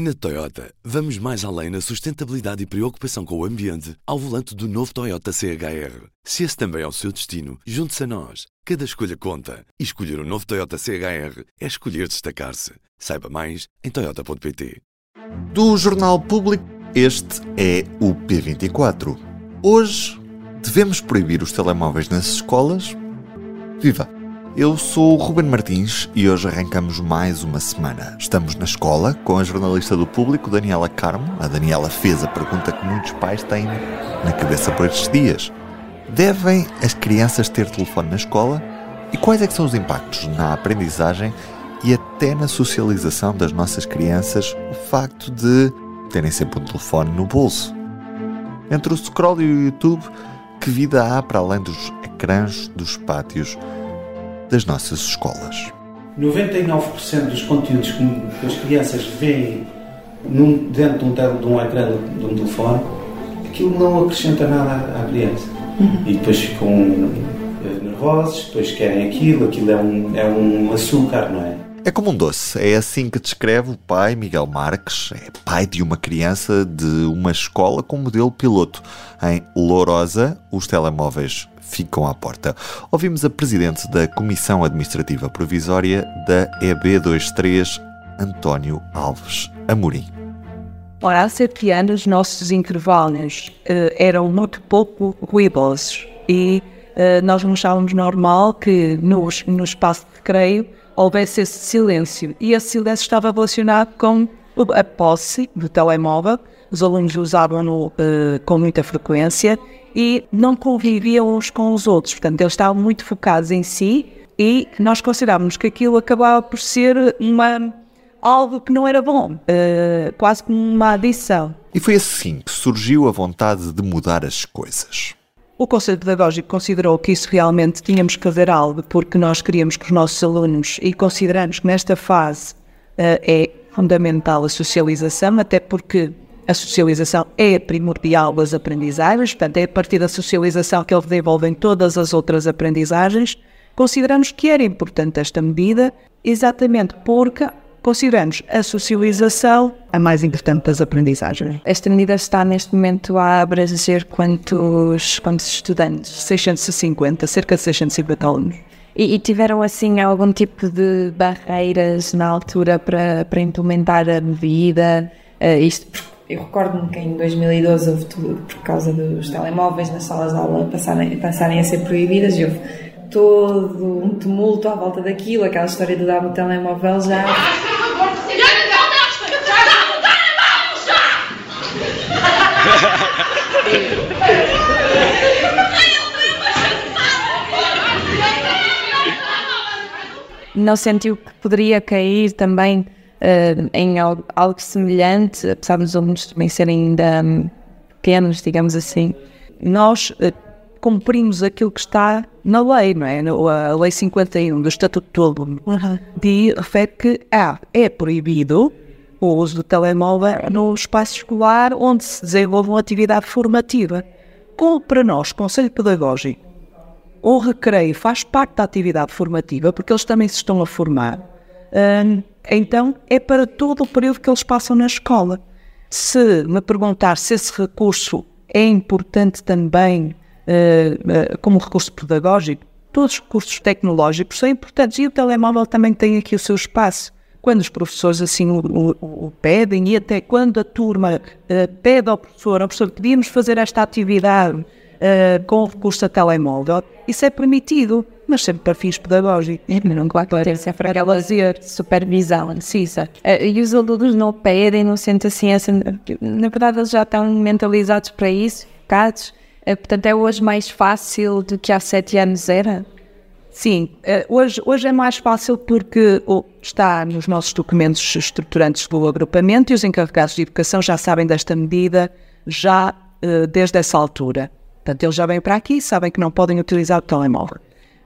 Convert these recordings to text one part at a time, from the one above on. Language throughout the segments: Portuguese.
Na Toyota, vamos mais além na sustentabilidade e preocupação com o ambiente ao volante do novo Toyota CHR. Se esse também é o seu destino, junte-se a nós. Cada escolha conta. E escolher o um novo Toyota CHR é escolher destacar-se. Saiba mais em Toyota.pt. Do Jornal Público, este é o P24. Hoje, devemos proibir os telemóveis nas escolas? Viva! Eu sou o Ruben Martins e hoje arrancamos mais uma semana. Estamos na escola com a jornalista do público Daniela Carmo. A Daniela fez a pergunta que muitos pais têm na cabeça por estes dias. Devem as crianças ter telefone na escola? E quais é que são os impactos na aprendizagem e até na socialização das nossas crianças o facto de terem sempre um telefone no bolso? Entre o scroll e o YouTube, que vida há para além dos ecrãs dos pátios? Das nossas escolas. 99% dos conteúdos que as crianças veem num, dentro de um, de um ecrã de um telefone, aquilo não acrescenta nada à, à criança. Uhum. E depois ficam eh, nervosos, depois querem aquilo, aquilo é um, é um açúcar, não é? É como um doce. É assim que descreve o pai Miguel Marques, é pai de uma criança de uma escola com modelo piloto. Em Lourosa, os telemóveis ficam à porta. Ouvimos a presidente da Comissão Administrativa Provisória da EB23, António Alves Amorim. Ora, há sete anos, nossos intervalos uh, eram muito pouco ruidosos e uh, nós não achávamos normal que no, no espaço de recreio houvesse esse silêncio. E esse silêncio estava relacionado com a posse do telemóvel. Os alunos usavam-no uh, com muita frequência e não conviviam uns com os outros. Portanto, eles estavam muito focados em si e nós considerávamos que aquilo acabava por ser uma algo que não era bom, uh, quase como uma adição. E foi assim que surgiu a vontade de mudar as coisas. O Conselho Pedagógico considerou que isso realmente tínhamos que fazer algo porque nós queríamos que os nossos alunos, e consideramos que nesta fase uh, é fundamental a socialização, até porque a socialização é primordial das aprendizagens, portanto, é a partir da socialização que eles desenvolvem todas as outras aprendizagens. Consideramos que era importante esta medida, exatamente porque consideramos a socialização a mais importante das aprendizagens. Esta medida está neste momento a abranger quantos, quantos estudantes? 650, cerca de 650 alunos. E, e, tiveram assim algum tipo de barreiras na altura para, para implementar a medida? Uh, isto eu recordo-me que em 2012 houve tudo por causa dos telemóveis nas salas de aula passarem, passarem a ser proibidas e houve todo um tumulto à volta daquilo, aquela história de dar o telemóvel já. Não sentiu que poderia cair também uh, em algo, algo, semelhante, apesar dos alunos também serem ainda um, pequenos, digamos assim. Nós uh, cumprimos aquilo que está na lei, não é? A Lei 51 do Estatuto do Aluno uhum. de, refere que ah, é proibido o uso do telemóvel no espaço escolar onde se desenvolve uma atividade formativa. Como para nós, Conselho Pedagógico, o recreio faz parte da atividade formativa, porque eles também se estão a formar. Hum, então é para todo o período que eles passam na escola. Se me perguntar se esse recurso é importante também uh, uh, como recurso pedagógico, todos os recursos tecnológicos são importantes e o telemóvel também tem aqui o seu espaço. Quando os professores assim o, o, o pedem e até quando a turma uh, pede ao professor, ao professor, podíamos fazer esta atividade com o recurso a telemóvel, isso é permitido mas sempre para fins pedagógicos. É, mas não claro ter sempre aquela lazer, supervisão, sim, uh, E os alunos não pedem, não sentem assim, essa, na verdade eles já estão mentalizados para isso, focados. Uh, portanto, é hoje mais fácil do que há sete anos era? Sim, uh, hoje, hoje é mais fácil porque está nos nossos documentos estruturantes do agrupamento e os encarregados de educação já sabem desta medida já uh, desde essa altura. Portanto, eles já vêm para aqui e sabem que não podem utilizar o telemóvel.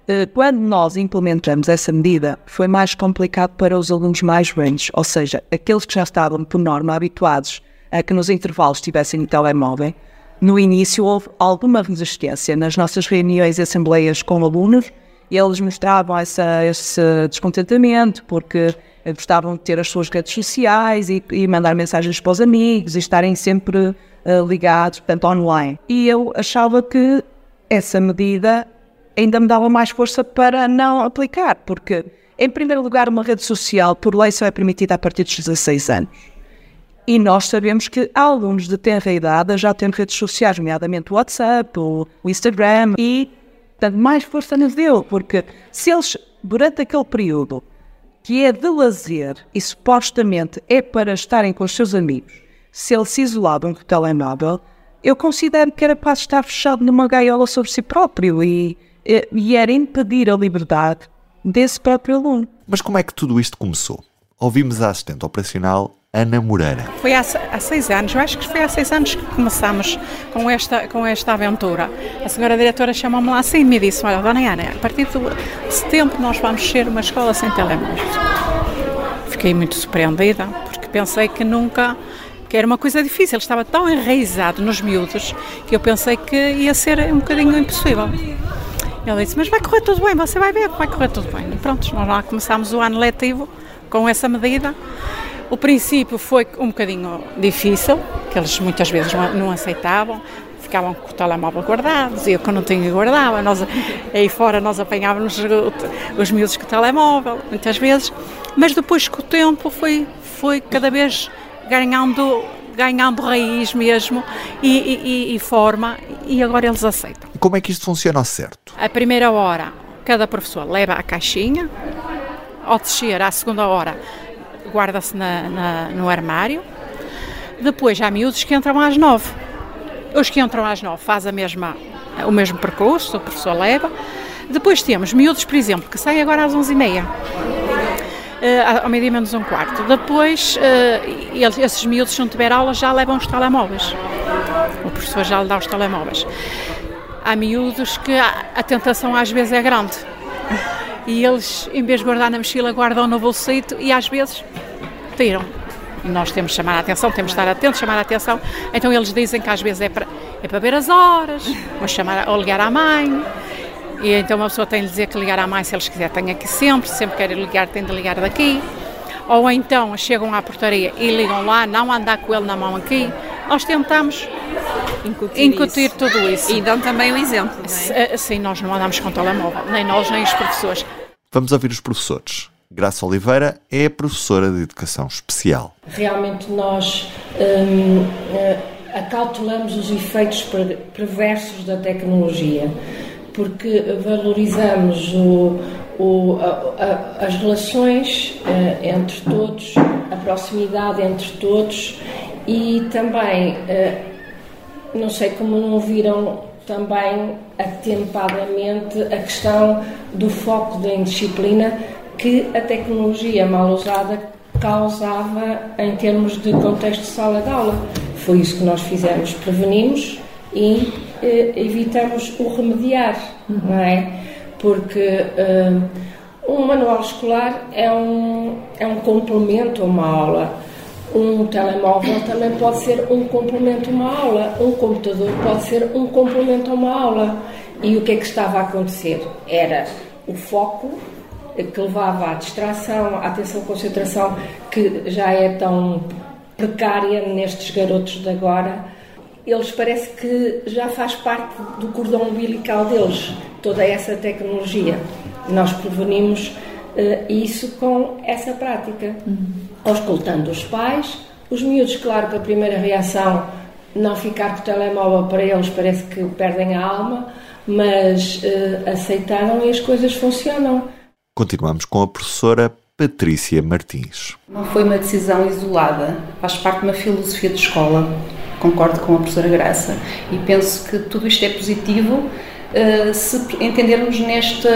Eh, quando nós implementamos essa medida, foi mais complicado para os alunos mais velhos, ou seja, aqueles que já estavam, por norma, habituados a que nos intervalos tivessem o telemóvel. No início houve alguma resistência nas nossas reuniões e assembleias com alunos, e eles mostravam essa, esse descontentamento, porque gostavam de ter as suas redes sociais e, e mandar mensagens para os amigos e estarem sempre uh, ligados, portanto, online. E eu achava que essa medida ainda me dava mais força para não aplicar, porque, em primeiro lugar, uma rede social, por lei, só é permitida a partir dos 16 anos. E nós sabemos que alunos de tenra idade já têm redes sociais, nomeadamente o WhatsApp, o Instagram, e portanto, mais força nos deu, porque se eles, durante aquele período, que é de lazer e supostamente é para estarem com os seus amigos, se eles se isolavam do telemóvel, eu considero que era para estar fechado numa gaiola sobre si próprio e, e era impedir a liberdade desse próprio aluno. Mas como é que tudo isto começou? Ouvimos a assistente operacional Ana Moreira. Foi há, há, seis anos, eu acho que foi há seis anos que começámos com esta, com esta aventura. A senhora diretora chamou-me lá assim e me disse: Olha, dona Ana, a partir de setembro nós vamos ser uma escola sem telemóveis. Fiquei muito surpreendida, porque pensei que nunca. Que era uma coisa difícil, ele estava tão enraizado nos miúdos que eu pensei que ia ser um bocadinho impossível. Ele disse: Mas vai correr tudo bem, você vai ver que vai correr tudo bem. E pronto, nós lá começámos o ano letivo com essa medida o princípio foi um bocadinho difícil, que eles muitas vezes não, aceitavam, ficavam com o telemóvel guardado, diziam que eu não tinha guardava, nós, aí fora nós apanhávamos os miúdos com o telemóvel, muitas vezes, mas depois com o tempo foi, foi cada vez ganhando ganhando raiz mesmo e, e, e, forma e agora eles aceitam. Como é que isto funciona ao certo? A primeira hora, cada professor leva a caixinha, ao descer à segunda hora guarda-se no armário. Depois há miúdos que entram às nove. Os que entram às nove fazem a mesma, o mesmo percurso, o professor leva. Depois temos miúdos, por exemplo, que saem agora às onze e meia. Uh, ao meio-dia menos um quarto. Depois, uh, eles, esses miúdos, se não tiver aula, já levam os telemóveis. O professor já lhe dá os telemóveis. Há miúdos que a, tentação às vezes é grande e eles, em vez de guardar na mochila, guardam no bolsito e às vezes tiram. E nós temos de chamar a atenção, temos de estar atentos, chamar a atenção. Então eles dizem que às vezes é para, é ver as horas, ou, chamar, ou ligar à mãe. E então uma pessoa tem de dizer que ligar à mãe se eles quiserem, tem aqui sempre, sempre querem ligar, tem de ligar daqui. Ou então chegam à portaria e ligam lá, não andar com ele na mão aqui. Nós tentamos incutir, incutir isso. tudo isso. E dão também o exemplo. É? Sim, nós não andamos com telemóvel, nem nós, nem os professores. Vamos ouvir os professores. Graça Oliveira é professora de Educação Especial. Realmente nós hum, eh, acautelamos os efeitos perversos da tecnologia, porque valorizamos o, o, a, a, as relações uh, entre todos, a proximidade entre todos e também uh, não sei como não viram também atempadamente a questão do foco da indisciplina que a tecnologia mal usada causava em termos de contexto de sala de aula. Foi isso que nós fizemos, prevenimos e evitamos o remediar, não é? Porque eh, um manual escolar é um, é um complemento a uma aula um telemóvel também pode ser um complemento a uma aula, um computador pode ser um complemento a uma aula. E o que é que estava a acontecer? Era o foco que levava à distração, à atenção concentração, que já é tão precária nestes garotos de agora. Eles parece que já faz parte do cordão umbilical deles, toda essa tecnologia. Nós prevenimos uh, isso com essa prática. Uhum auscultando os pais. Os miúdos, claro que a primeira reação, não ficar com o telemóvel para eles parece que perdem a alma, mas uh, aceitaram e as coisas funcionam. Continuamos com a professora Patrícia Martins. Não foi uma decisão isolada, faz parte de uma filosofia de escola. Concordo com a professora Graça e penso que tudo isto é positivo uh, se entendermos nesta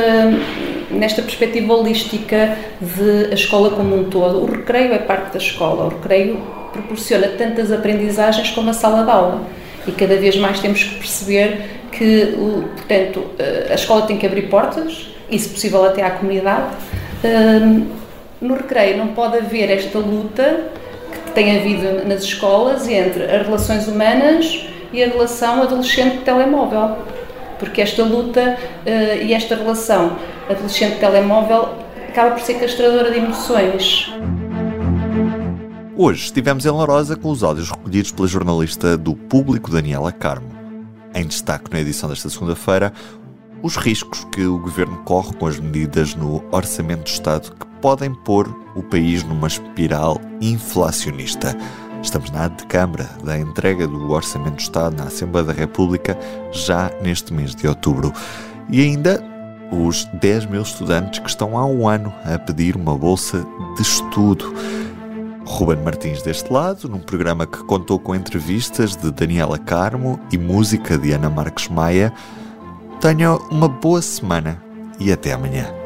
nesta perspectiva holística de a escola como um todo. O recreio é parte da escola, o recreio proporciona tantas aprendizagens como a sala de aula e cada vez mais temos que perceber que, portanto, a escola tem que abrir portas, e se possível até à comunidade. Hum, no recreio não pode haver esta luta tem havido nas escolas entre as relações humanas e a relação adolescente-telemóvel porque esta luta uh, e esta relação adolescente-telemóvel acaba por ser castradora de emoções. Hoje estivemos em Larosa com os áudios recolhidos pela jornalista do Público Daniela Carmo. Em destaque na edição desta segunda-feira, os riscos que o governo corre com as medidas no Orçamento do Estado que podem pôr o país numa espiral inflacionista. Estamos na de Câmara da entrega do Orçamento do Estado na Assembleia da República já neste mês de outubro. E ainda os 10 mil estudantes que estão há um ano a pedir uma bolsa de estudo. Ruben Martins deste lado, num programa que contou com entrevistas de Daniela Carmo e música de Ana Marques Maia. Tenha uma boa semana e até amanhã.